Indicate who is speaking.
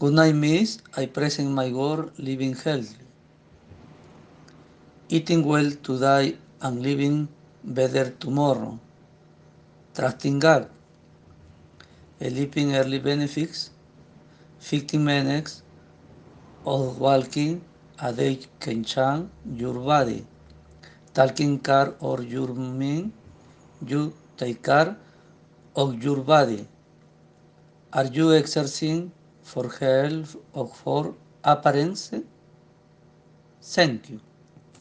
Speaker 1: Good night, miss. I present my word, living healthy. Eating well today and living better tomorrow. Trusting God. Sleeping early benefits. 15 minutes of walking a day can change your body. Taking care or your mind, you take care of your body. Are you exercising for health or for appearance? Thank you.